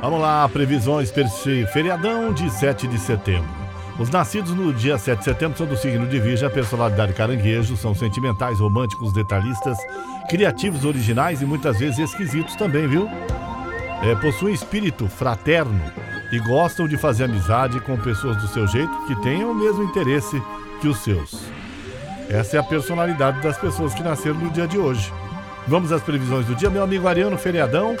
Vamos lá, previsões para esse feriadão de 7 de setembro. Os nascidos no dia 7 de setembro são do signo de Virgem, a personalidade caranguejo, são sentimentais, românticos, detalhistas, criativos, originais e muitas vezes esquisitos também, viu? É, possuem espírito fraterno e gostam de fazer amizade com pessoas do seu jeito que tenham o mesmo interesse que os seus. Essa é a personalidade das pessoas que nasceram no dia de hoje. Vamos às previsões do dia, meu amigo Ariano, feriadão.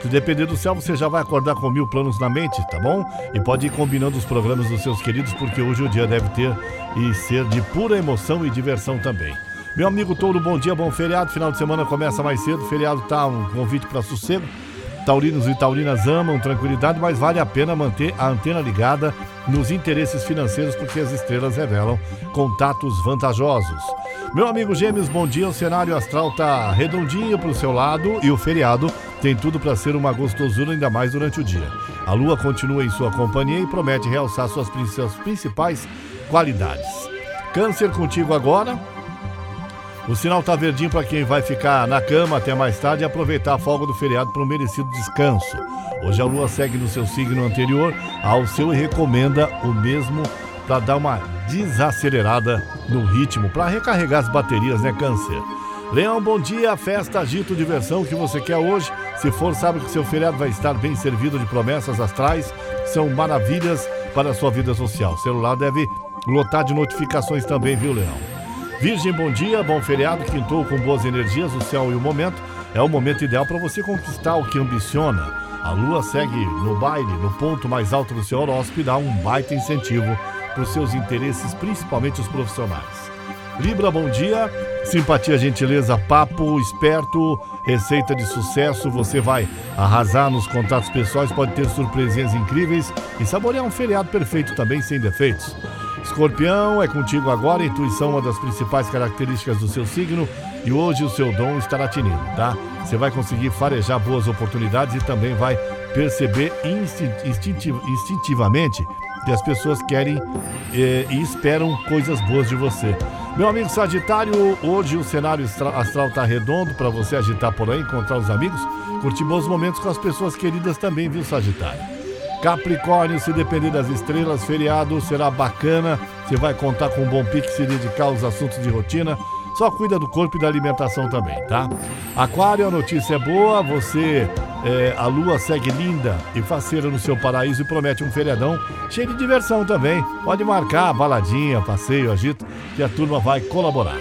Se depender do céu, você já vai acordar com mil planos na mente, tá bom? E pode ir combinando os programas dos seus queridos, porque hoje o dia deve ter e ser de pura emoção e diversão também. Meu amigo Touro, bom dia, bom feriado. Final de semana começa mais cedo. Feriado tá um convite para sossego. Taurinos e taurinas amam tranquilidade, mas vale a pena manter a antena ligada nos interesses financeiros porque as estrelas revelam contatos vantajosos. Meu amigo Gêmeos, bom dia. O cenário astral tá redondinho pro seu lado e o feriado tem tudo para ser uma gostosura ainda mais durante o dia. A lua continua em sua companhia e promete realçar suas principais qualidades. Câncer contigo agora. O sinal tá verdinho para quem vai ficar na cama até mais tarde e aproveitar a folga do feriado para um merecido descanso. Hoje a lua segue no seu signo anterior ao seu e recomenda o mesmo para dar uma desacelerada no ritmo, para recarregar as baterias, né, Câncer? Leão, bom dia, festa, agito, diversão que você quer hoje. Se for, sabe que seu feriado vai estar bem servido de promessas astrais, são maravilhas para a sua vida social. O celular deve lotar de notificações também, viu, Leão? Virgem, bom dia, bom feriado, quintou com boas energias, o céu e o momento. É o momento ideal para você conquistar o que ambiciona. A lua segue no baile, no ponto mais alto do seu horóscopo e dá um baita incentivo para os seus interesses, principalmente os profissionais. Libra, bom dia. Simpatia, gentileza, papo, esperto, receita de sucesso. Você vai arrasar nos contatos pessoais, pode ter surpresinhas incríveis e saborear um feriado perfeito também, sem defeitos. Escorpião, é contigo agora. Intuição, uma das principais características do seu signo. E hoje o seu dom estará tinindo, tá? Você vai conseguir farejar boas oportunidades e também vai perceber instintiv instintivamente que as pessoas querem eh, e esperam coisas boas de você. Meu amigo Sagitário, hoje o cenário astral está redondo para você agitar por aí, encontrar os amigos, curtir bons momentos com as pessoas queridas também, viu, Sagitário? Capricórnio, se depender das estrelas, feriado será bacana. Você vai contar com um bom pique se dedicar aos assuntos de rotina. Só cuida do corpo e da alimentação também, tá? Aquário, a notícia é boa. Você, é, a lua segue linda e faceira no seu paraíso e promete um feriadão cheio de diversão também. Pode marcar baladinha, passeio, agito, que a turma vai colaborar.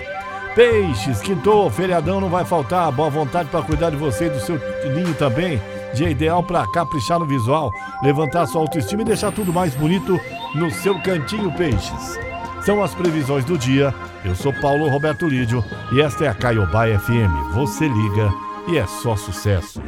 Peixes, quintou, feriadão não vai faltar. Boa vontade para cuidar de você e do seu ninho também. Dia ideal para caprichar no visual, levantar sua autoestima e deixar tudo mais bonito no seu cantinho Peixes. São as previsões do dia. Eu sou Paulo Roberto Lídio e esta é a Caiobá FM. Você liga e é só sucesso.